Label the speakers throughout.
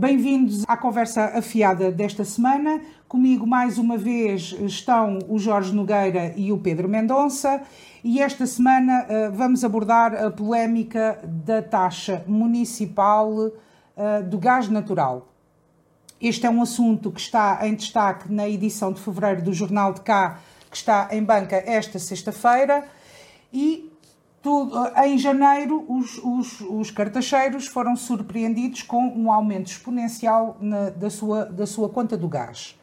Speaker 1: Bem-vindos à conversa afiada desta semana. Comigo, mais uma vez, estão o Jorge Nogueira e o Pedro Mendonça. E esta semana uh, vamos abordar a polémica da taxa municipal uh, do gás natural. Este é um assunto que está em destaque na edição de fevereiro do Jornal de Cá, que está em banca esta sexta-feira. E tudo, em janeiro, os, os, os, cartacheiros foram surpreendidos com um aumento exponencial na, da, sua, da sua conta do gás.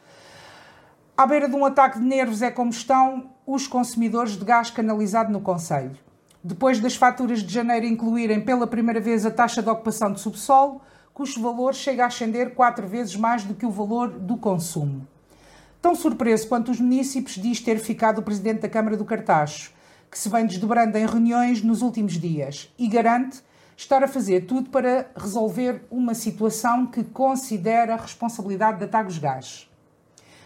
Speaker 1: À beira de um ataque de nervos é como estão os consumidores de gás canalizado no Conselho. Depois das faturas de janeiro incluírem pela primeira vez a taxa de ocupação de subsolo, cujo valor chega a ascender quatro vezes mais do que o valor do consumo. Tão surpreso quanto os municípios diz ter ficado o presidente da Câmara do Cartacho, que se vem desdobrando em reuniões nos últimos dias e garante estar a fazer tudo para resolver uma situação que considera responsabilidade da Tagus Gás.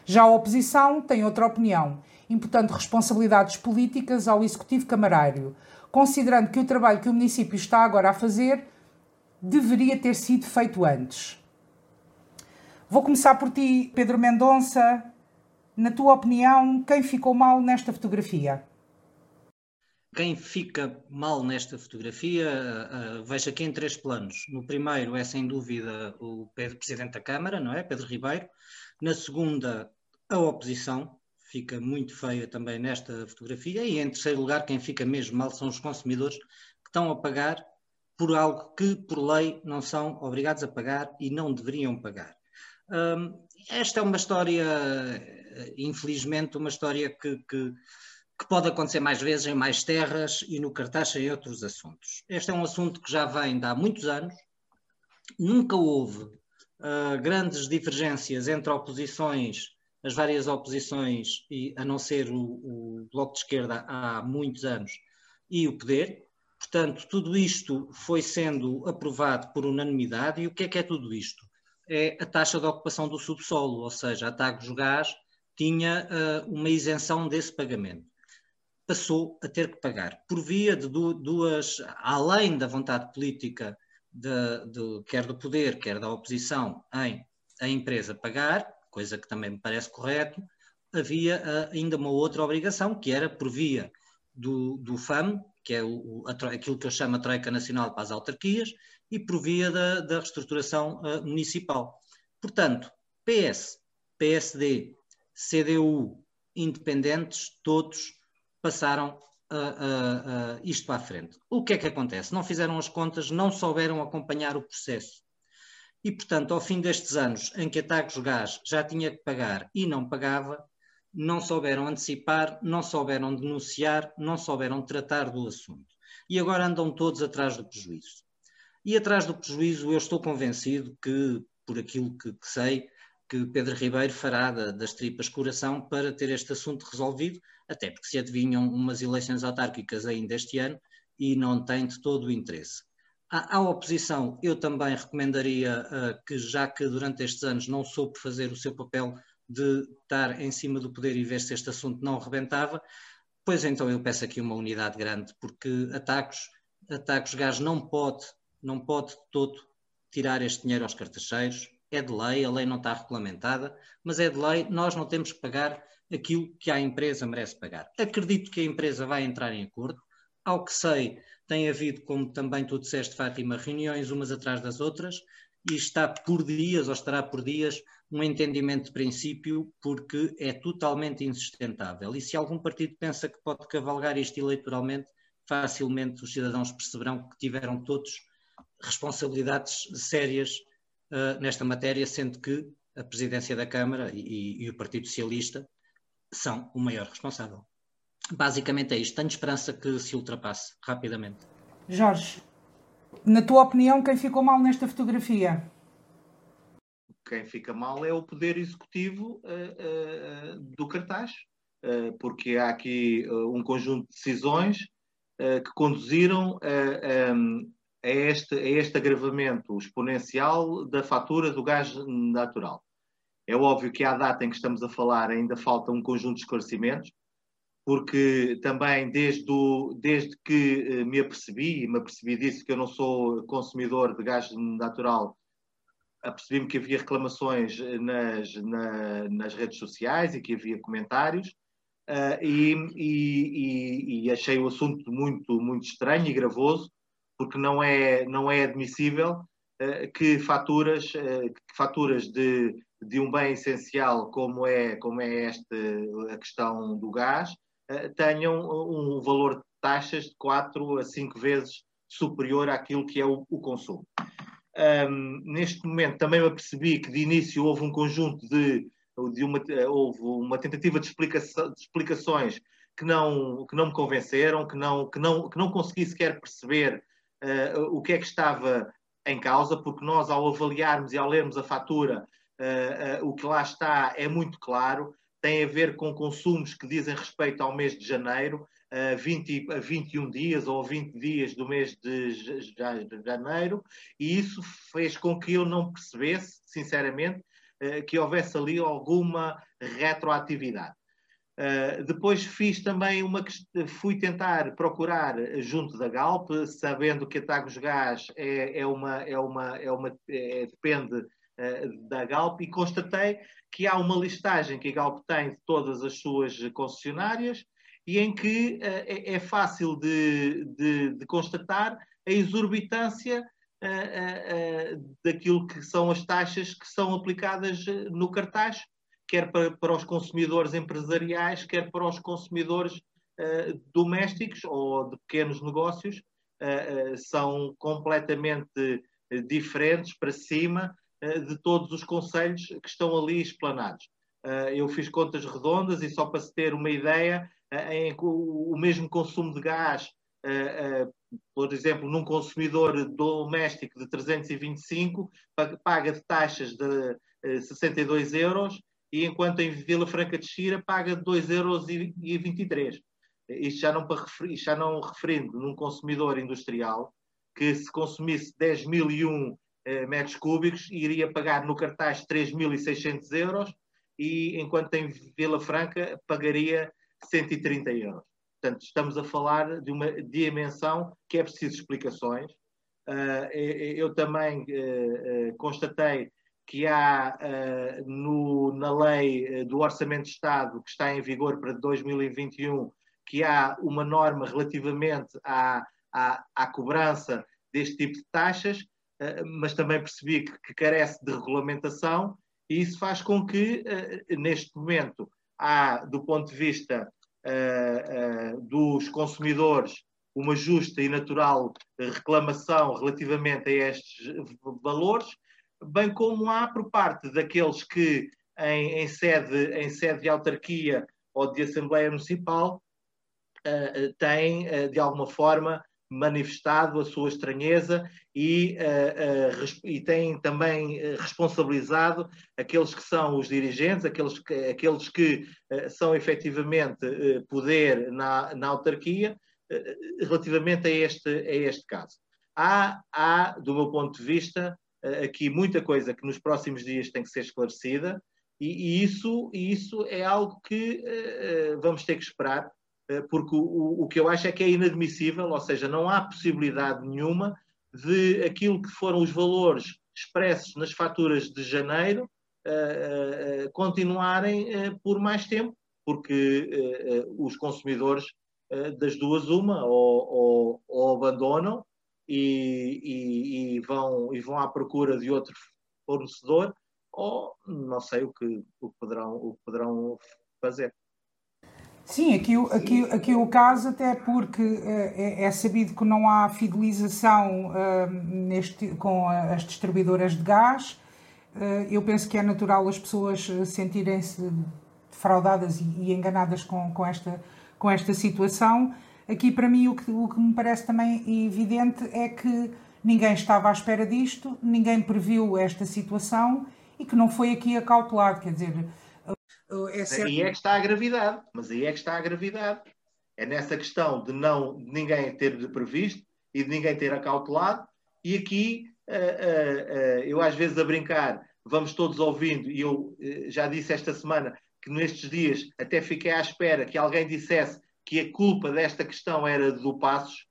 Speaker 1: Já a oposição tem outra opinião, imputando responsabilidades políticas ao Executivo Camarário, considerando que o trabalho que o município está agora a fazer deveria ter sido feito antes. Vou começar por ti, Pedro Mendonça. Na tua opinião, quem ficou mal nesta fotografia?
Speaker 2: Quem fica mal nesta fotografia, uh, vejo aqui em três planos. No primeiro é sem dúvida o Presidente da Câmara, não é? Pedro Ribeiro. Na segunda, a oposição, fica muito feia também nesta fotografia. E em terceiro lugar, quem fica mesmo mal são os consumidores que estão a pagar por algo que, por lei, não são obrigados a pagar e não deveriam pagar. Esta é uma história, infelizmente, uma história que, que que pode acontecer mais vezes em mais terras e no cartaz em outros assuntos. Este é um assunto que já vem de há muitos anos, nunca houve uh, grandes divergências entre oposições, as várias oposições, e, a não ser o, o Bloco de Esquerda há muitos anos, e o poder. Portanto, tudo isto foi sendo aprovado por unanimidade. E o que é que é tudo isto? É a taxa de ocupação do subsolo, ou seja, a Tagus Gás tinha uh, uma isenção desse pagamento passou a ter que pagar, por via de duas, além da vontade política, de, de, quer do poder, quer da oposição, em a empresa pagar, coisa que também me parece correto, havia uh, ainda uma outra obrigação, que era por via do, do FAM, que é o, aquilo que eu chamo a Troika Nacional para as autarquias, e por via da, da reestruturação uh, municipal. Portanto, PS, PSD, CDU, independentes, todos passaram uh, uh, uh, isto a frente. O que é que acontece? Não fizeram as contas, não souberam acompanhar o processo. E, portanto, ao fim destes anos em que a Gás já tinha que pagar e não pagava, não souberam antecipar, não souberam denunciar, não souberam tratar do assunto. E agora andam todos atrás do prejuízo. E atrás do prejuízo, eu estou convencido que, por aquilo que, que sei, que Pedro Ribeiro fará da, das tripas coração para ter este assunto resolvido, até porque se adivinham umas eleições autárquicas ainda este ano e não tem de todo o interesse. À, à oposição, eu também recomendaria uh, que, já que durante estes anos não soube fazer o seu papel de estar em cima do poder e ver se este assunto não rebentava, pois então eu peço aqui uma unidade grande, porque ataques, ataques gás não pode, não pode todo tirar este dinheiro aos cartacheiros, é de lei, a lei não está regulamentada, mas é de lei, nós não temos que pagar aquilo que a empresa merece pagar. Acredito que a empresa vai entrar em acordo. Ao que sei, tem havido, como também tu disseste, Fátima, reuniões umas atrás das outras e está por dias, ou estará por dias, um entendimento de princípio, porque é totalmente insustentável. E se algum partido pensa que pode cavalgar isto eleitoralmente, facilmente os cidadãos perceberão que tiveram todos responsabilidades sérias uh, nesta matéria, sendo que a presidência da Câmara e, e, o Partido Socialista são o maior responsável. Basicamente é isto. Tenho esperança que se ultrapasse rapidamente.
Speaker 1: Jorge, na tua opinião, quem ficou mal nesta fotografia?
Speaker 3: Quem fica mal é o Poder Executivo uh, uh, do cartaz, porque há aqui um conjunto de decisões que conduziram um, é este, é este agravamento exponencial da fatura do gás natural. É óbvio que à data em que estamos a falar ainda falta um conjunto de esclarecimentos, porque também desde, o, desde que eh, me apercebi, e me apercebi disso que eu não sou consumidor de gás natural, apercebi-me que havia reclamações nas, na, nas redes sociais e que havia comentários uh, e, e, e, achei o assunto muito, muito estranho e gravoso, porque não é, não é admissível uh, que faturas, uh, que faturas de, de um bem essencial como é, como é esta a questão do gás tenham um valor de taxas de 4 a 5 vezes superior àquilo que é o, o consumo. Um, neste momento também me apercebi que de início houve um conjunto de, de uma, houve uma tentativa de, de explicações que não, que não me convenceram, que não, que não, que não consegui sequer perceber uh, o que é que estava em causa, porque nós, ao avaliarmos e ao lermos a fatura, uh, uh, o que lá está é muito claro, tem a ver com consumos que dizem respeito ao mês de janeiro, a, 20, a 21 dias ou 20 dias do mês de janeiro, e isso fez com que eu não percebesse, sinceramente, que houvesse ali alguma retroatividade. Uh, depois fiz também uma fui tentar procurar junto da Galp, sabendo que a Tagos Gás é, é uma, é uma, é uma é, depende uh, da Galp, e constatei que há uma listagem que a Galp tem de todas as suas concessionárias e em que uh, é, é, fácil de, de, de, constatar a exorbitância daquilo que são as taxas que são aplicadas no cartaz, quer para, para os consumidores empresariais, quer para os consumidores domésticos ou de pequenos negócios, são completamente diferentes para cima de todos os conselhos que estão ali explanados. eu fiz contas redondas e só para se ter uma ideia, em o mesmo consumo de gás, por exemplo, num consumidor doméstico de 325, paga de taxas de 62 euros, e enquanto em Vila Franca de Xira paga 2,23 euros. Isto já não, referir, já não referindo num consumidor industrial que se consumisse 10.001 eh, metros cúbicos iria pagar no cartaz 3.600 euros e enquanto em Vila Franca pagaria 130 euros. Portanto, estamos a falar de uma dimensão que é preciso explicações. Uh, eu também uh, uh, constatei que há no, na lei do Orçamento de Estado, que está em vigor para 2021, que há uma norma relativamente à, à, à cobrança deste tipo de taxas, mas também percebi que, que, carece de regulamentação, e isso faz com que, neste momento, há, do ponto de vista uh, uh, dos consumidores, uma justa e natural reclamação relativamente a estes valores, bem como há por parte daqueles que, em, em sede, em sede de autarquia ou de Assembleia Municipal, uh, têm, de alguma forma, manifestado a sua estranheza e, uh, uh, e têm também uh, responsabilizado aqueles que são os dirigentes, aqueles que, aqueles que são efetivamente poder na, na autarquia, relativamente a este, a este caso. Há, há, do meu ponto de vista, aqui muita coisa que nos próximos dias tem que ser esclarecida e, e isso, isso é algo que vamos ter que esperar eh, porque o, o que eu acho é que é inadmissível, ou seja, não há possibilidade nenhuma de aquilo que foram os valores expressos nas faturas de janeiro uh, uh, continuarem uh, por mais tempo, porque os consumidores das duas uma ou, ou, ou abandonam e, e, e, vão, e vão à procura de outro fornecedor ou não sei o que, o que, poderão, o que poderão fazer.
Speaker 1: Sim, aqui, aqui, aqui o caso, até porque é, é sabido que não há fidelização uh, neste, com as distribuidoras de gás. Uh, eu penso que é natural as pessoas sentirem-se defraudadas e, e, enganadas com, com, esta, com esta situação. Aqui, para mim, o que, o que me parece também evidente é que ninguém estava à espera disto, ninguém previu esta situação e que não foi aqui acautelado. Quer dizer,
Speaker 3: é certo... Aí é que está a gravidade, mas aí é que está a gravidade. É nessa questão de não de ninguém ter previsto e de ninguém ter acautelado, e aqui uh, uh, uh, eu às vezes a brincar, vamos todos ouvindo, e eu já disse esta semana que nestes dias até fiquei à espera que alguém dissesse que a culpa desta questão era do Passos.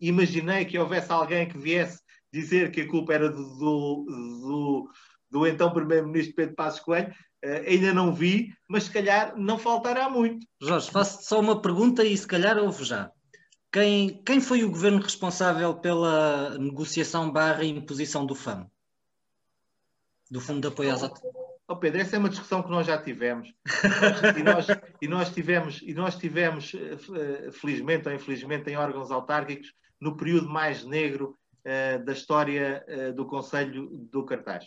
Speaker 3: imaginei que houvesse alguém que viesse dizer que a culpa era do, do, do, do então Primeiro-Ministro Pedro Passos Coelho, uh, ainda não vi, mas se calhar não faltará muito.
Speaker 2: Jorge, faço só uma pergunta e se calhar ouve já. Quem, quem foi o governo responsável pela negociação barra imposição do FAM? Do Fundo de Apoio às
Speaker 3: Oh Pedro, essa é uma discussão que nós já tivemos. e, nós, e, nós, tivemos, e nós tivemos, eh, felizmente ou infelizmente, em órgãos autárquicos, no período mais negro uh, da história uh, do Conselho do Cartaz.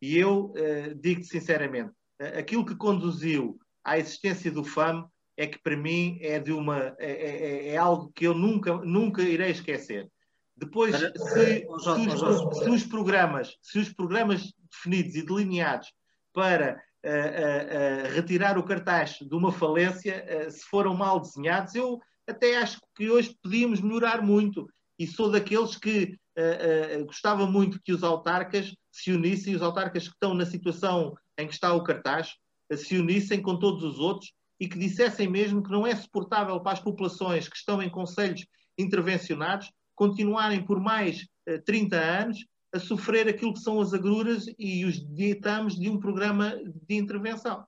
Speaker 3: E eu uh, digo-te sinceramente, aquilo que conduziu à existência do FAM é que para mim é de uma é, é, é, é algo que eu nunca, nunca irei esquecer. Depois, se, se, os, se, os, programas, se os programas definidos e delineados para uh, uh, uh, retirar o cartaz de uma falência, se foram mal desenhados, eu até acho que hoje podíamos melhorar muito. E sou daqueles que gostava muito que os autarcas se unissem, os autarcas que estão na situação em que está o cartaz, se unissem com todos os outros e que dissessem mesmo que não é suportável para as populações que estão em conselhos intervencionados continuarem por mais 30 anos a sofrer aquilo que são as agruras e os ditames de um programa de intervenção.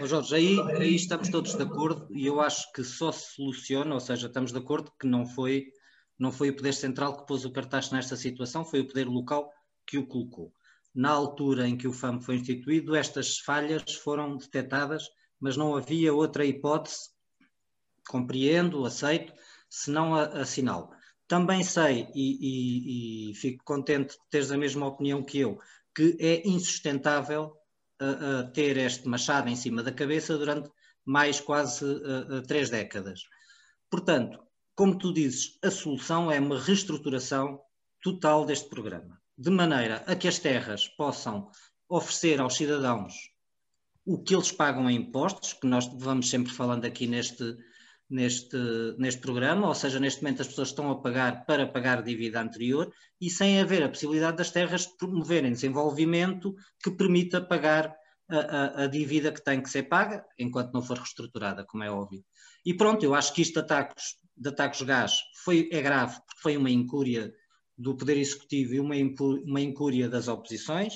Speaker 2: Oh Jorge, aí, aí estamos todos de acordo e eu acho que só se soluciona, ou seja, estamos de acordo que não foi, não foi o Poder Central que pôs o cartaz nesta situação, foi o Poder Local que o colocou. Na altura em que o FAM foi instituído, estas falhas foram detectadas, mas não havia outra hipótese, compreendo, aceito, senão a, a sinal. Também sei e, e, e, fico contente de teres a mesma opinião que eu, que é insustentável uh, uh, ter este machado em cima da cabeça durante mais quase uh, três décadas. Portanto, como tu dizes, a solução é uma reestruturação total deste programa, de maneira a que as terras possam oferecer aos cidadãos o que eles pagam em impostos, que nós vamos sempre falando aqui neste, neste, neste programa, ou seja, neste momento as pessoas estão a pagar para pagar dívida anterior e sem haver a possibilidade das terras promoverem desenvolvimento que permita pagar a, a, a, dívida que tem que ser paga, enquanto não for reestruturada, como é óbvio. E pronto, eu acho que isto de ataques, de ataques gás foi, é grave, porque foi uma incúria do Poder Executivo e uma, uma incúria das oposições.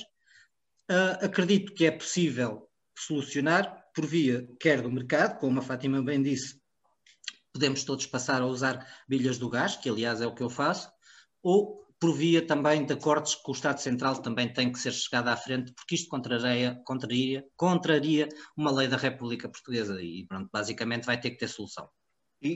Speaker 2: Uh, acredito que é possível solucionar por via, quer do mercado, como a Fátima bem disse, podemos todos passar a usar bilhas do gás, que aliás é o que eu faço, ou por via também de acordos que o Estado Central também tem que ser chegado à frente, porque isto contraria, contraria, contraria uma lei da República Portuguesa e pronto, basicamente vai ter que ter solução.
Speaker 3: E,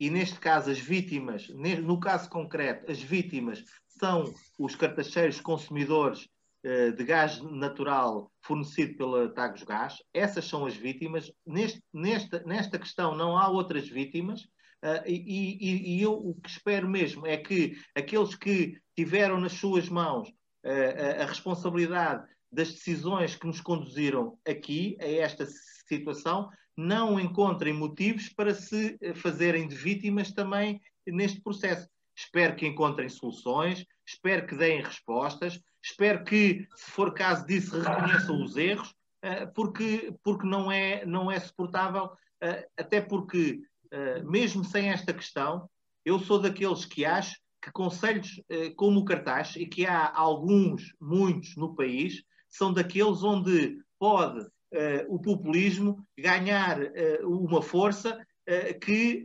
Speaker 3: e, e neste caso as vítimas, no caso concreto, as vítimas são os cartacheiros consumidores de gás natural fornecido pela Tagus Gás. Essas são as vítimas. Neste, nesta, nesta questão não há outras vítimas. Uh, e, e, e, eu o que espero mesmo é que aqueles que tiveram nas suas mãos uh, a, a responsabilidade das decisões que nos conduziram aqui, a esta situação, não encontrem motivos para se fazerem de vítimas também neste processo. Espero que encontrem soluções, espero que deem respostas, espero que, se for caso disso, reconheçam os erros, eh, porque, porque não, é, não é suportável, eh, até porque, eh, mesmo sem esta questão, eu sou daqueles que acho que conselhos como o cartaz, e que há alguns, muitos no país, são daqueles onde pode o populismo ganhar uma força que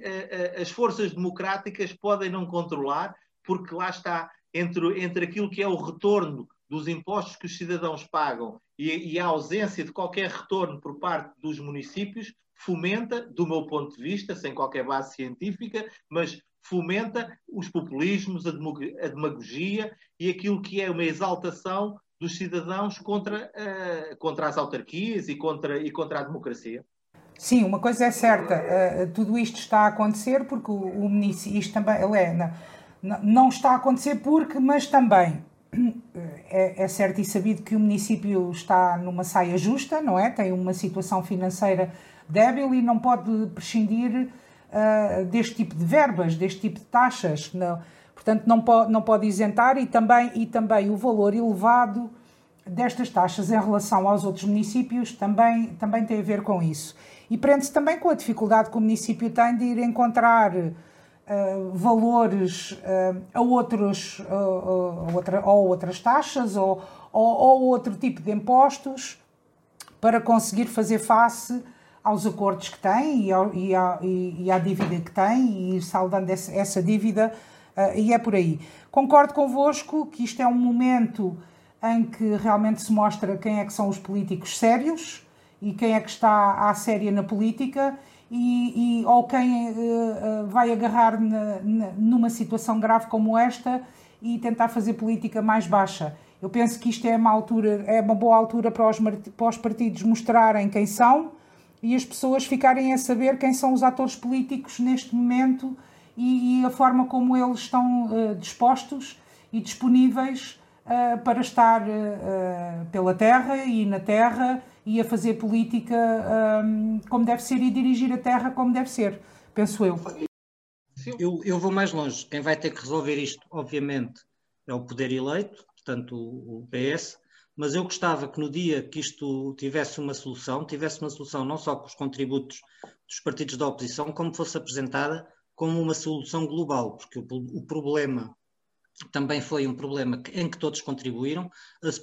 Speaker 3: as forças democráticas podem não controlar, porque lá está, entre, entre aquilo que é o retorno dos impostos que os cidadãos pagam e, e, a ausência de qualquer retorno por parte dos municípios, fomenta, do meu ponto de vista, sem qualquer base científica, mas fomenta os populismos, a demagogia e aquilo que é uma exaltação dos cidadãos contra, uh, contra as autarquias e contra, e contra a democracia.
Speaker 1: Sim, uma coisa é certa, uh, tudo isto está a acontecer porque o, o município, isto também, Helena, não está a acontecer porque, mas também é, é, certo e sabido que o município está numa saia justa, não é? Tem uma situação financeira débil e não pode prescindir uh, deste tipo de verbas, deste tipo de taxas. Não, portanto, não pode, não pode isentar e também, e também o valor elevado destas taxas em relação aos outros municípios também, também tem a ver com isso. E prende-se também com a dificuldade que o município tem de ir encontrar uh, valores uh, a, outros, uh, outra, ou outras taxas ou, ou, ou, outro tipo de impostos para conseguir fazer face aos acordos que tem e, ao, e, à, e, à, dívida que tem e saldando essa, essa dívida e é por aí. Concordo convosco que isto é um momento em que realmente se mostra quem é que são os políticos sérios e quem é que está à séria na política e, e ou quem uh, vai agarrar na, na, numa situação grave como esta e tentar fazer política mais baixa. Eu penso que isto é uma altura, é uma boa altura para os, para os partidos mostrarem quem são e as pessoas ficarem a saber quem são os atores políticos neste momento e, e a forma como eles estão uh, dispostos e disponíveis uh, para estar pela terra e na terra e a fazer política um, como deve ser e dirigir a terra como deve ser, penso eu.
Speaker 2: eu. Eu vou mais longe. Quem vai ter que resolver isto, obviamente, é o poder eleito, portanto o, PS, mas eu gostava que no dia que isto tivesse uma solução, tivesse uma solução não só com os contributos dos partidos da oposição, como fosse apresentada como uma solução global, porque o, o problema também foi um problema em que todos contribuíram,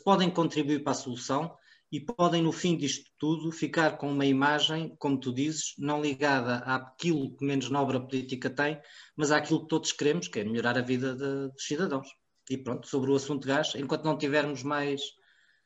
Speaker 2: podem contribuir para a solução, e podem, no fim disto tudo, ficar com uma imagem, como tu dizes, não ligada àquilo que menos nobre a política tem, mas àquilo que todos queremos, que é melhorar a vida de, dos cidadãos. E pronto, sobre o assunto de gás, enquanto não tivermos mais,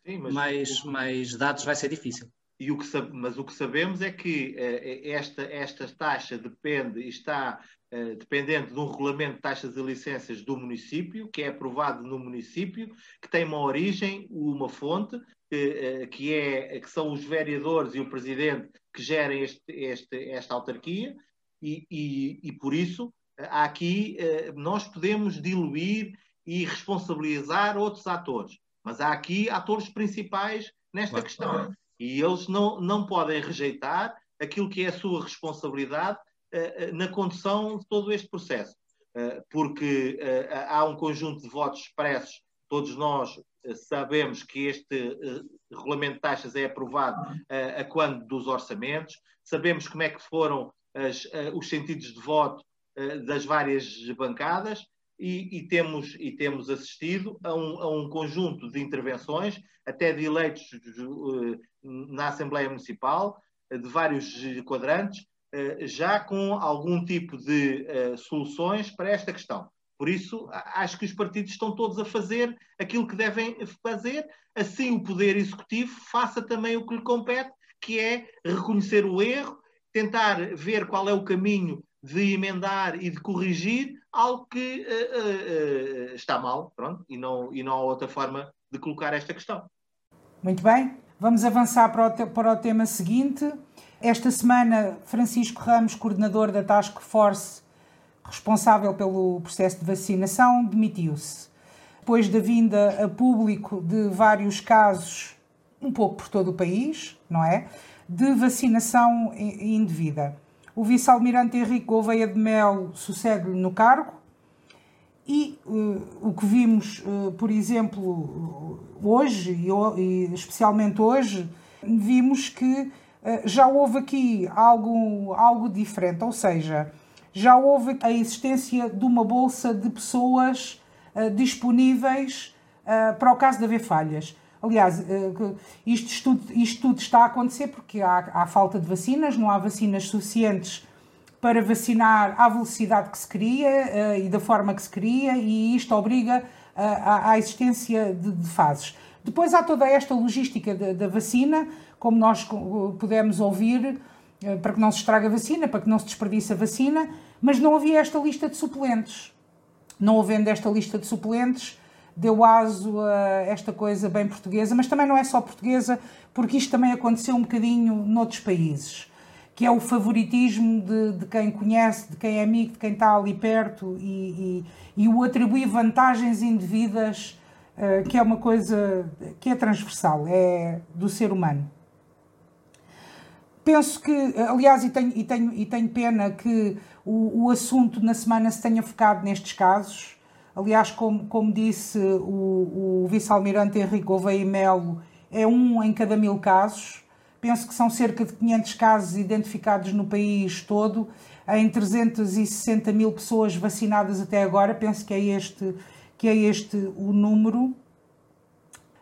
Speaker 2: Sim, mais, o... mais dados, vai ser difícil.
Speaker 3: E o que, mas o que sabemos é que uh, esta, esta taxa depende e está uh, dependente de um regulamento de taxas e licenças do município, que é aprovado no município, que tem uma origem, uma fonte, que, que, é, que são os vereadores e o presidente que gerem este, este, esta autarquia, e, e, e, por isso aqui nós podemos diluir e responsabilizar outros atores, mas há aqui atores principais nesta questão. E eles não, não podem rejeitar aquilo que é a sua responsabilidade na condução de todo este processo, porque há um conjunto de votos expressos, todos nós sabemos que este uh, regulamento de taxas é aprovado uh, a quando dos orçamentos, sabemos como é que foram as, os sentidos de voto das várias bancadas e, e, temos, e temos assistido a um, a um conjunto de intervenções, até de eleitos na Assembleia Municipal, de vários quadrantes, já com algum tipo de soluções para esta questão. Por isso, acho que os partidos estão todos a fazer aquilo que devem fazer, assim o Poder Executivo faça também o que lhe compete, que é reconhecer o erro, tentar ver qual é o caminho de emendar e de corrigir algo que uh, uh, está mal, pronto, e não, e não há outra forma de colocar esta questão.
Speaker 1: Muito bem, vamos avançar para o, te para o tema seguinte. Esta semana, Francisco Ramos, coordenador da Task Force responsável pelo processo de vacinação, demitiu-se. Depois da vinda a público de vários casos, um pouco por todo o país, não é? De vacinação indevida. O vice-almirante Henrique Gouveia de Mel sucede-lhe no cargo e uh, o que vimos, uh, por exemplo, hoje, e, especialmente hoje, vimos que uh, já houve aqui algo, algo diferente, ou seja, já houve a existência de uma bolsa de pessoas uh, disponíveis uh, para o caso de haver falhas. Aliás, uh, isto, tudo, isto tudo está a acontecer porque há, há falta de vacinas, não há vacinas suficientes para vacinar à velocidade que se queria e da forma que se queria, e isto obriga à, à existência de, de, fases. Depois há toda esta logística da vacina, como nós pudemos ouvir, para que não se estrague a vacina, para que não se desperdice a vacina, mas não havia esta lista de suplentes. Não havendo esta lista de suplentes, deu aso a esta coisa bem portuguesa, mas também não é só portuguesa, porque isto também aconteceu um bocadinho noutros países, que é o favoritismo de, de quem conhece, de quem é amigo, de quem está ali perto e, e, e o atribuir vantagens indevidas, uh, que é uma coisa que é transversal, é do ser humano. Penso que, aliás, e tenho, e tenho, e tenho pena que o, o assunto na semana se tenha focado nestes casos. Aliás, como, como disse o, o vice-almirante Henrique Gouveia Melo, é um em cada mil casos penso que são cerca de 500 casos identificados no país todo, em 360 mil pessoas vacinadas até agora, penso que é este, que é este o número.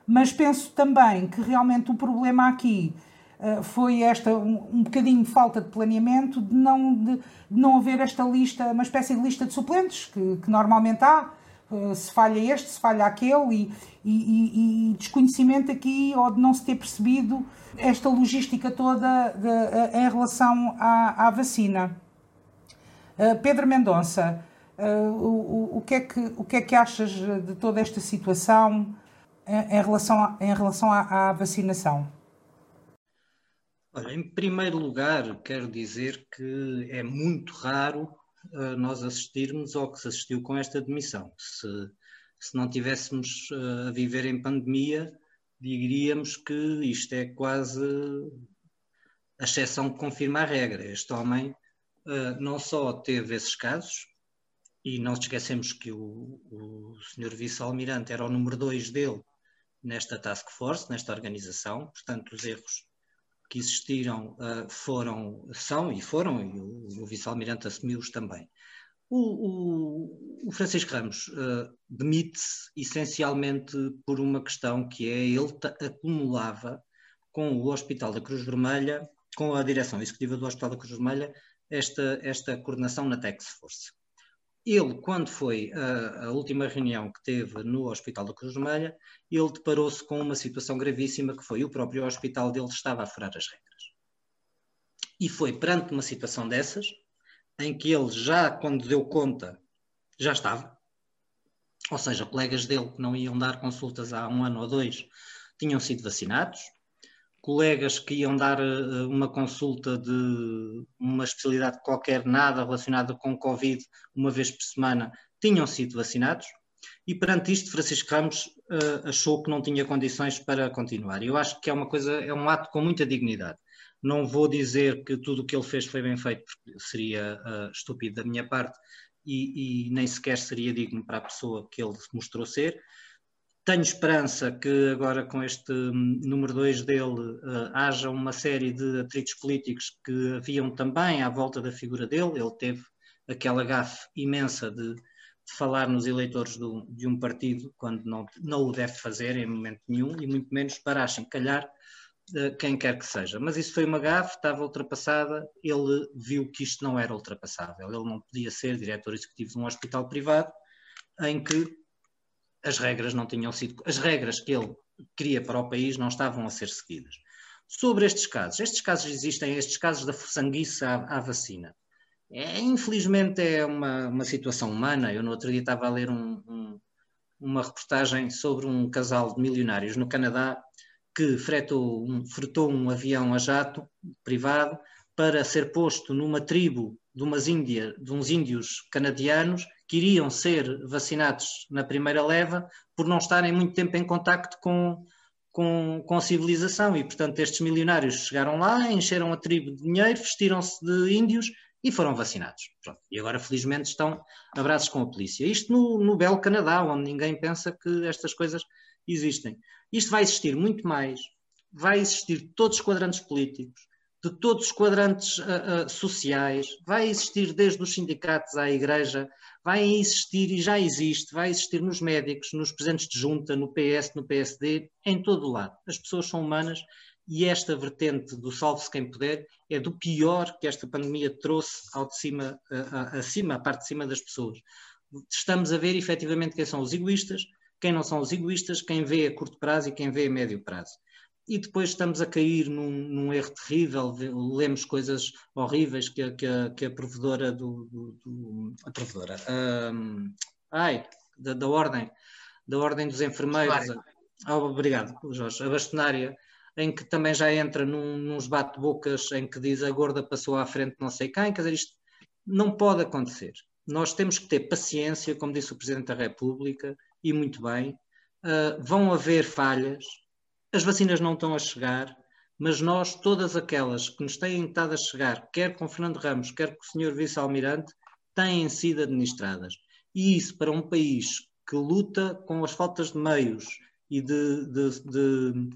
Speaker 1: Mas penso também que realmente o problema aqui foi esta um, um bocadinho falta de planeamento, de não, de, de, não haver esta lista, uma espécie de lista de suplentes, que, que normalmente há, uh, se falha este, se falha aquele, e, e, e, desconhecimento aqui, ou de não se ter percebido esta logística toda de, uh, em relação à, à vacina. Pedro Mendonça, o, o, que é que, o que é que achas de toda esta situação? em relação, a, em relação à, à vacinação?
Speaker 2: Olha, em primeiro lugar, quero dizer que é muito raro uh, nós assistirmos ao que se assistiu com esta demissão. Se, se não tivéssemos uh, a viver em pandemia, diríamos que isto é quase a exceção que confirma a regra. Este homem uh, não só teve esses casos, e não esquecemos que o, o senhor vice-almirante era o número dois dele nesta task force, nesta organização, portanto os erros que existiram uh, foram, são e foram, e o, o vice-almirante assumiu-os também. O, o, o, Francisco Ramos uh, demite-se essencialmente por uma questão que é ele acumulava com o Hospital da Cruz Vermelha, com a direção executiva do Hospital da Cruz Vermelha, esta, esta coordenação na Task Force ele, quando foi a, a, última reunião que teve no Hospital da Cruz Vermelha, ele deparou-se com uma situação gravíssima que foi o próprio hospital dele estava a furar as regras. E foi perante uma situação dessas, em que ele já, quando deu conta, já estava, ou seja, colegas dele que não iam dar consultas há um ano ou dois tinham sido vacinados, colegas que iam dar uh, uma consulta de uma especialidade qualquer, nada relacionada com Covid, uma vez por semana, tinham sido vacinados. E perante isto, Francisco Ramos uh, achou que não tinha condições para continuar. Eu acho que é uma coisa, é um ato com muita dignidade. Não vou dizer que tudo o que ele fez foi bem feito, porque seria uh, estúpido da minha parte e, e nem sequer seria digno para a pessoa que ele mostrou ser tenho esperança que agora com este hum, número 2 dele uh, haja uma série de atritos políticos que haviam também à volta da figura dele. Ele teve aquela gafe imensa de, de falar nos eleitores do, de um partido quando não, não o deve fazer em momento nenhum e muito menos para calhar uh, quem quer que seja. Mas isso foi uma gafe, estava ultrapassada, ele viu que isto não era ultrapassável. Ele não podia ser diretor executivo de um hospital privado em que as regras não tinham sido, as regras que ele queria para o país não estavam a ser seguidas. Sobre estes casos, estes casos existem, estes casos da sanguice à, à vacina. É, infelizmente é uma, uma situação humana. Eu no outro dia estava a ler um, um, uma reportagem sobre um casal de milionários no Canadá que fretou um, fretou um avião a jato privado para ser posto numa tribo de, umas Índia, de uns índios canadianos que iriam ser vacinados na primeira leva por não estarem muito tempo em contacto com, com, com a civilização. E, portanto, estes milionários chegaram lá, encheram a tribo de dinheiro, vestiram-se de índios e foram vacinados. Pronto. E agora, felizmente, estão abraços com a polícia. Isto no, no belo Canadá, onde ninguém pensa que estas coisas existem. Isto vai existir muito mais. Vai existir todos os quadrantes políticos, de todos os quadrantes uh, uh, sociais, vai existir desde os sindicatos à igreja, vai existir e já existe, vai existir nos médicos, nos presentes de junta, no PS, no PSD, em todo o lado. As pessoas são humanas e esta vertente do salve-se quem puder é do pior que esta pandemia trouxe ao de cima, acima, a parte de cima das pessoas. Estamos a ver efetivamente quem são os egoístas, quem não são os egoístas, quem vê a curto prazo e quem vê a médio prazo e depois estamos a cair num, num, erro terrível, lemos coisas horríveis que a, que a, que a provedora do, do, do a provedora, um, ai, da, da, ordem, da ordem dos enfermeiros, oh, obrigado Jorge, a bastonária, em que também já entra num, nos bate-bocas em que diz a gorda passou à frente não sei quem, quer dizer, isto não pode acontecer. Nós temos que ter paciência, como disse o Presidente da República, e muito bem, uh, vão haver falhas, as vacinas não estão a chegar, mas nós, todas aquelas que nos têm estado a chegar, quer com Fernando Ramos, quer com o Sr. Vice-Almirante, têm sido administradas. E isso, para um país que luta com as faltas de meios e de, de, de,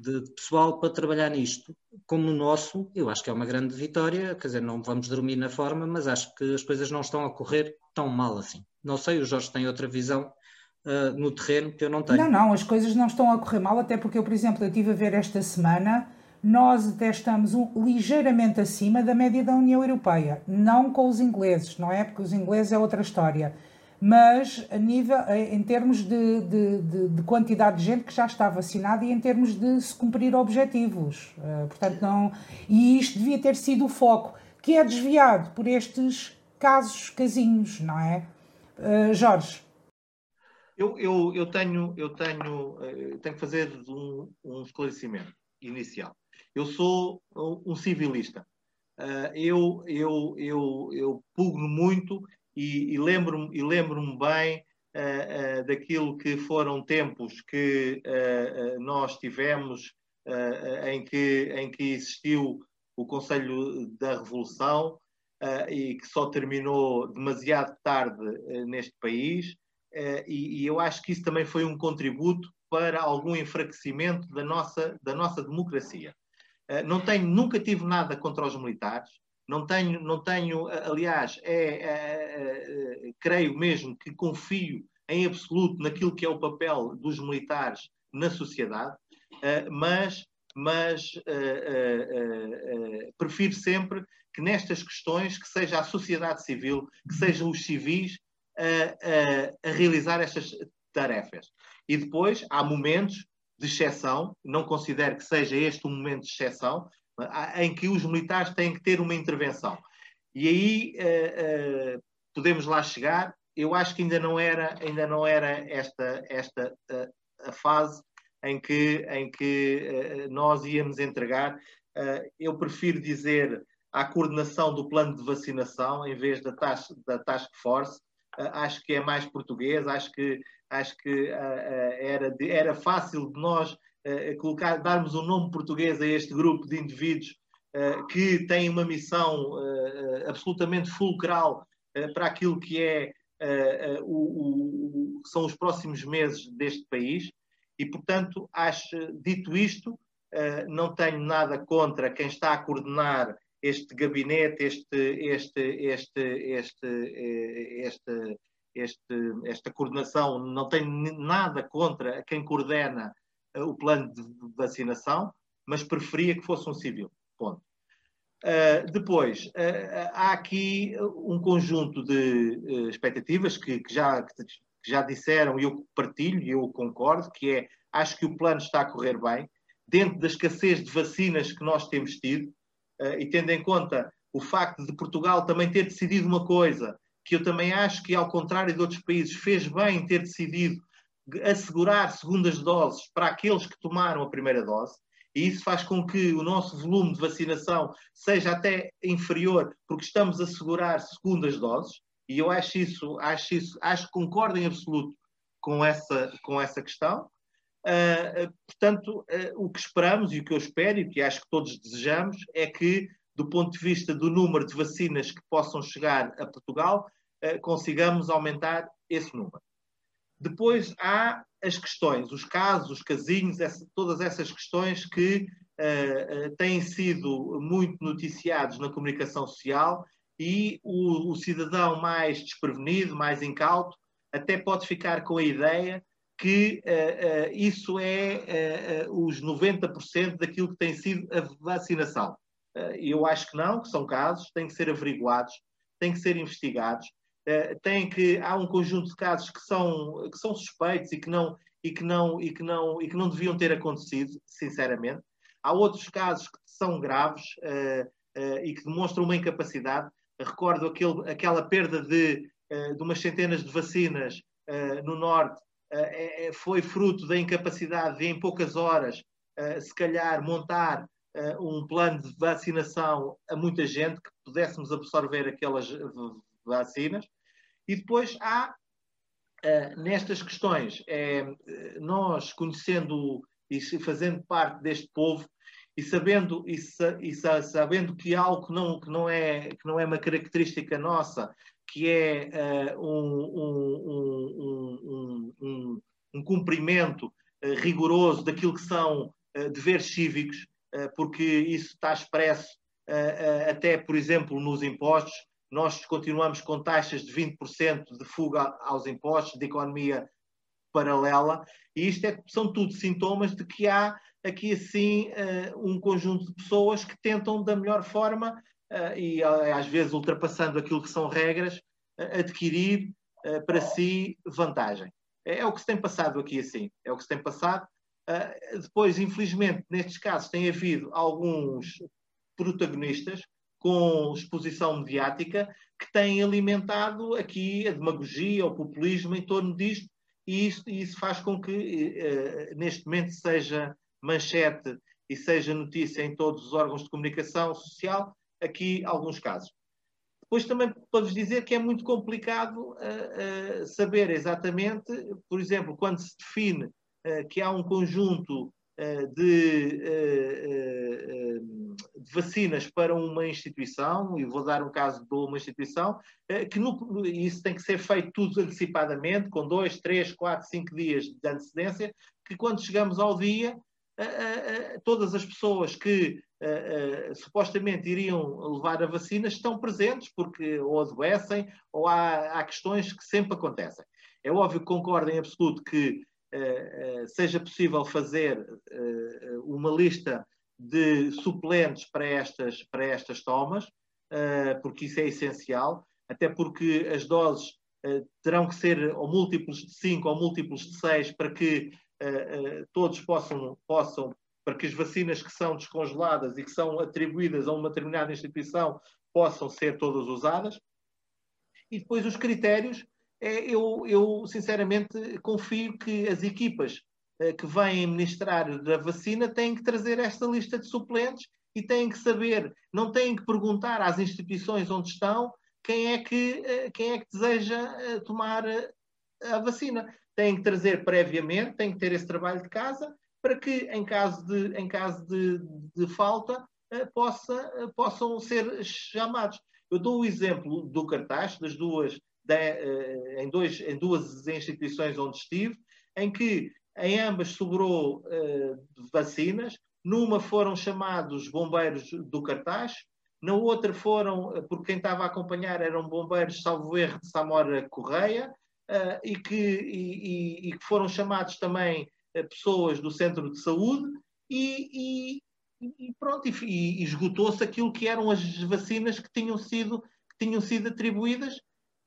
Speaker 2: de pessoal para trabalhar nisto. Como o nosso, eu acho que é uma grande vitória, quer dizer, não vamos dormir na forma, mas acho que as coisas não estão a correr tão mal assim. Não sei, o Jorge tem outra visão uh, no terreno que eu não tenho.
Speaker 1: Não, não, as coisas não estão a correr mal, até porque eu, por exemplo, eu estive a ver esta semana, nós até estamos um, ligeiramente acima da média da União Europeia, não com os ingleses, não é? Porque os ingleses é outra história mas a nível, em termos de, de, de, de, quantidade de gente que já está vacinada e em termos de se cumprir objetivos. Uh, portanto, não, e isto devia ter sido o foco, que é desviado por estes casos casinhos, não é? Uh, Jorge.
Speaker 3: Eu, eu, eu, tenho, eu tenho, eu tenho que fazer um, um esclarecimento inicial. Eu sou um civilista. Uh, eu, eu, eu, eu pugno muito e, e lembro-me e lembro bem uh, daquilo que foram tempos que nós tivemos em, que, em que existiu o Conselho da Revolução e que só terminou demasiado tarde neste país. E, e, eu acho que isso também foi um contributo para algum enfraquecimento da nossa, da nossa democracia. não tenho, nunca tive nada contra os militares, não tenho, não tenho aliás, é, é, é, é, creio mesmo que confio em absoluto naquilo que é o papel dos militares na sociedade, uh, mas, mas prefiro sempre que nestas questões que seja a sociedade civil, que sejam os civis a, a realizar estas tarefas. E depois há momentos de exceção, não considero que seja este um momento de exceção, em que os militares têm que ter uma intervenção. E aí uh, uh, podemos lá chegar. Eu acho que ainda não era, ainda não era esta, esta uh, a fase em que, em que nós íamos entregar. eu prefiro dizer a coordenação do plano de vacinação em vez da task, da task force. Acho que é mais português, acho que, acho que era, era fácil de nós colocar, darmos um nome português a este grupo de indivíduos que têm uma missão absolutamente fulcral para aquilo que é o, o, são os próximos meses deste país. E, portanto, acho, dito isto, não tenho nada contra quem está a coordenar este gabinete, este, este, este, este, este, este, esta coordenação, não tenho nada contra quem coordena o plano de vacinação, mas preferia que fosse um civil. Ponto. Uh, depois, uh, há aqui um conjunto de uh, expectativas que, que, já, que, já disseram e eu partilho e eu concordo, que é, acho que o plano está a correr bem, dentro da escassez de vacinas que nós temos tido, e tendo em conta o facto de Portugal também ter decidido uma coisa, que eu também acho que, ao contrário de outros países, fez bem em ter decidido assegurar segundas doses para aqueles que tomaram a primeira dose, e isso faz com que o nosso volume de vacinação seja até inferior, porque estamos a assegurar segundas doses, e eu acho isso, acho isso, acho que concordo em absoluto com essa, com essa questão. Uh, portanto, uh, o que esperamos e o que eu espero e o que acho que todos desejamos é que, do ponto de vista do número de vacinas que possam chegar a Portugal, consigamos aumentar esse número. Depois há as questões, os casos, os casinhos, essa, todas essas questões que uh, uh, têm sido muito noticiados na comunicação social e o, o, cidadão mais desprevenido, mais incauto, até pode ficar com a ideia que uh, isso é os 90% daquilo que tem sido a vacinação. eu acho que não, que são casos, têm que ser averiguados, têm que ser investigados. Tem que há um conjunto de casos que são que são suspeitos e que não e que não e que não e que não deviam ter acontecido sinceramente. Há outros casos que são graves uh, uh, e que demonstram uma incapacidade. Recordo aquele, aquela perda de, uh, de umas centenas de vacinas no norte foi fruto da incapacidade de em poucas horas se calhar montar um plano de vacinação a muita gente que pudéssemos absorver aquelas vacinas. E depois há, nestas questões, é, nós conhecendo e fazendo parte deste povo e sabendo, e sabendo que algo que não, que, não é, que não é uma característica nossa, que é uh, um, um, um, um, cumprimento uh, rigoroso daquilo que são deveres cívicos, porque isso está expresso até, por exemplo, nos impostos. Nós continuamos com taxas de 20% de fuga aos impostos, de economia paralela, e isto é, são tudo sintomas de que há aqui assim um conjunto de pessoas que tentam da melhor forma e às vezes ultrapassando aquilo que são regras, adquirir para si vantagem. É, é, o que se tem passado aqui assim, é o que se tem passado. depois, infelizmente, nestes casos tem havido alguns protagonistas com exposição mediática que têm alimentado aqui a demagogia, o populismo em torno disto, e isso, isso faz com que neste momento seja manchete e seja notícia em todos os órgãos de comunicação social, aqui alguns casos. Depois também para vos dizer que é muito complicado uh, uh, saber exatamente, por exemplo, quando se define que há um conjunto de, de, vacinas para uma instituição, e vou dar um caso de uma instituição, que no, isso tem que ser feito tudo antecipadamente, com dois, três, quatro, cinco dias de antecedência, que quando chegamos ao dia, todas as pessoas que supostamente iriam levar a vacina estão presentes, porque ou adoecem, ou há, há questões que sempre acontecem. É óbvio que concordo em absoluto que eh, seja possível fazer uma lista de suplentes para estas, para estas tomas, porque isso é essencial, até porque as doses terão que ser ou múltiplos de 5 ou múltiplos de 6 para que todos possam, possam, para que as vacinas que são descongeladas e que são atribuídas a uma determinada instituição possam ser todas usadas. E depois os critérios é, eu, eu sinceramente confio que as equipas eh, que vêm ministrar da vacina têm que trazer esta lista de suplentes e têm que saber, não têm que perguntar às instituições onde estão quem é que, eh, quem é que deseja eh, tomar a vacina. Têm que trazer previamente, têm que ter esse trabalho de casa para que, em caso de, em caso de, de falta, possa, possam ser chamados. Eu dou o exemplo do cartaz, das duas eh, em, dois, em duas instituições onde estive, em que em ambas sobrou uh, vacinas, numa foram chamados bombeiros do cartaz, na outra foram, eh, porque quem estava a acompanhar eram bombeiros, salvo erro, de Samora Correia, uh, e, que, e, e, e, que foram chamados também pessoas do centro de saúde, e, e pronto, e, esgotou-se aquilo que eram as vacinas que tinham sido, que tinham sido atribuídas,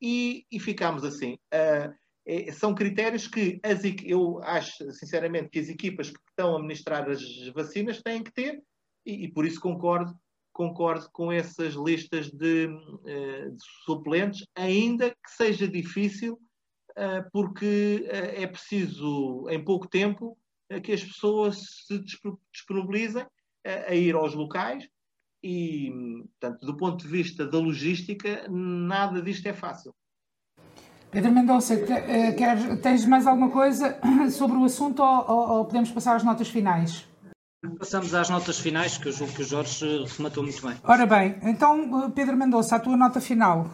Speaker 3: e, e ficámos assim. Uh, é, são critérios que as, eu acho, sinceramente, que as equipas que estão a administrar as vacinas têm que ter, e, e por isso concordo, concordo com essas listas de, uh, de suplentes, ainda que seja difícil, porque é preciso, em pouco tempo, que as pessoas se disponibilizem a ir aos locais e, portanto, do ponto de vista da logística, nada disto é fácil.
Speaker 1: Pedro Mendonça, eh, quer, tens mais alguma coisa sobre o assunto ou, ou, podemos passar às notas finais?
Speaker 2: Passamos às notas finais, que eu julgo que o Jorge rematou muito bem.
Speaker 1: Ora bem, então, Pedro Mendonça, a tua nota final.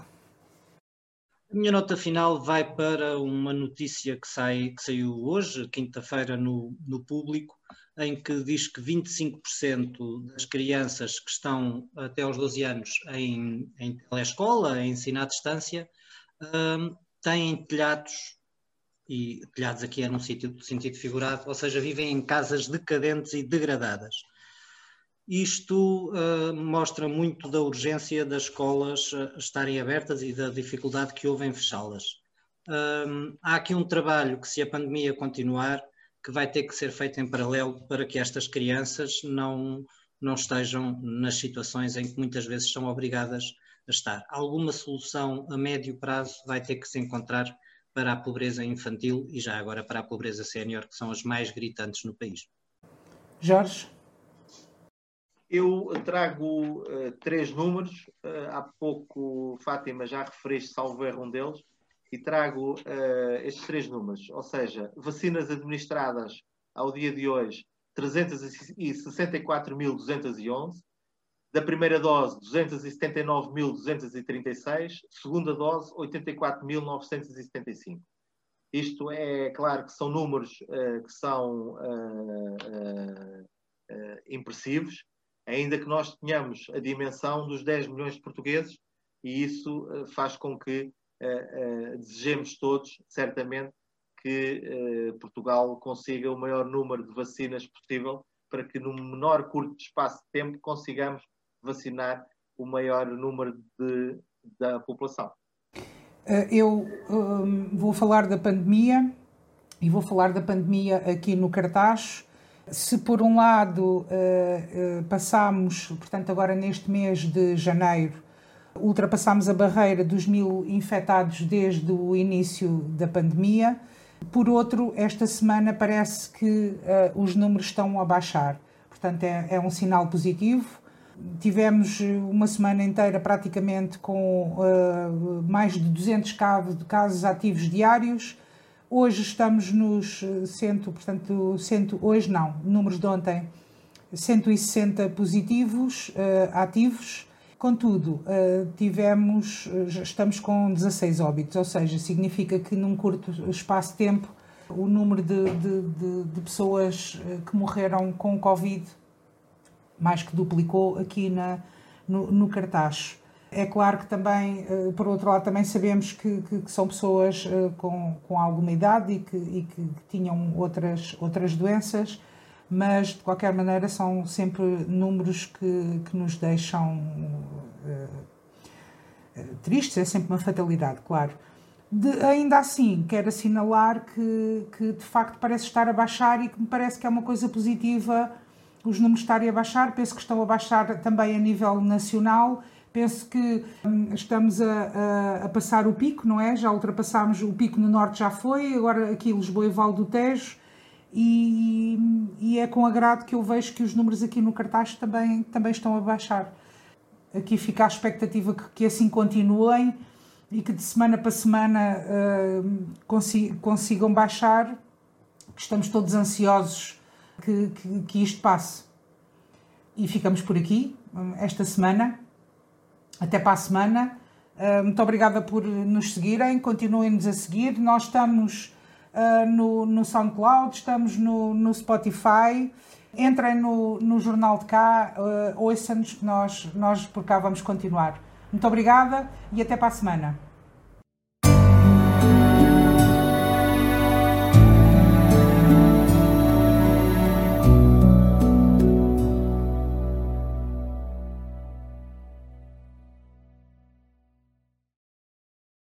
Speaker 2: A minha nota final vai para uma notícia que, sai, que saiu hoje, quinta-feira, no, no público, em que diz que 25% das crianças que estão até aos 12 anos em, em telescola, a ensino à distância, um, têm telhados, e telhados aqui é num sentido, sentido figurado, ou seja, vivem em casas decadentes e degradadas. Isto uh, mostra muito da urgência das escolas uh, estarem abertas e da dificuldade que houve em fechá-las. Um, há aqui um trabalho que, se a pandemia continuar, que vai ter que ser feito em paralelo para que estas crianças não, não estejam nas situações em que muitas vezes são obrigadas a estar. Alguma solução a médio prazo vai ter que se encontrar para a pobreza infantil e já agora para a pobreza sénior, que são as mais gritantes no país.
Speaker 1: Jorge?
Speaker 3: Eu trago uh, três números. Uh, há pouco, Fátima já referiste, salvo erro, um deles e trago uh, estes três números, ou seja, vacinas administradas ao dia de hoje, 364.211, da primeira dose, 279.236, segunda dose, 84.975. Isto é claro que são números que são impressivos, ainda que nós tenhamos a dimensão dos 10 milhões de portugueses, e isso faz com que desejemos todos, certamente, que Portugal consiga o maior número de vacinas possível para que, no menor curto espaço de tempo, consigamos vacinar o maior número de, da população.
Speaker 1: Eh, eu um, vou falar da pandemia e vou falar da pandemia aqui no cartaz. Se por um lado uh, uh, passamos, portanto, agora neste mês de janeiro, ultrapassamos a barreira dos mil infectados desde o início da pandemia, por outro, esta semana parece que uh, os números estão a baixar. Portanto, é, é um sinal positivo tivemos uma semana inteira praticamente com uh, mais de 200 casos ativos diários. Hoje estamos nos cento, portanto, cento, hoje não, números de ontem, 160 positivos uh, ativos. Contudo, uh, tivemos, estamos com 16 óbitos, ou seja, significa que num curto espaço de tempo o número de, de, de, de pessoas que morreram com Covid mais que duplicou aqui na, no, no cartaz. É claro que também, eh, por outro lado, também sabemos que, que, que são pessoas eh, com, com alguma idade e que, e que tinham outras, outras doenças, mas de qualquer maneira são sempre números que, que nos deixam uh, tristes, é sempre uma fatalidade, claro. De, ainda assim, quero assinalar que, que de facto parece estar a baixar e que me parece que é uma coisa positiva os números estarem a baixar, penso que estão a baixar também a nível nacional. Penso que hum, estamos a, a, a, passar o pico, não é? Já ultrapassámos o pico no norte, já foi, agora aqui Lisboa e Val do Tejo. E, e, é com agrado que eu vejo que os números aqui no cartaz também, também estão a baixar. Aqui fica a expectativa que, que assim continuem e que de semana para semana uh, consigam baixar. Estamos todos ansiosos que, que, que isto passe. E ficamos por aqui hum, esta semana. Até para a semana. Uh, muito obrigada por nos seguirem, continuem-nos a seguir. Nós estamos uh, no, no SoundCloud, estamos no, no Spotify. Entrem no, no Jornal de Cá, uh, ouçam-nos que nós, nós por cá vamos continuar. Muito obrigada e até para a semana.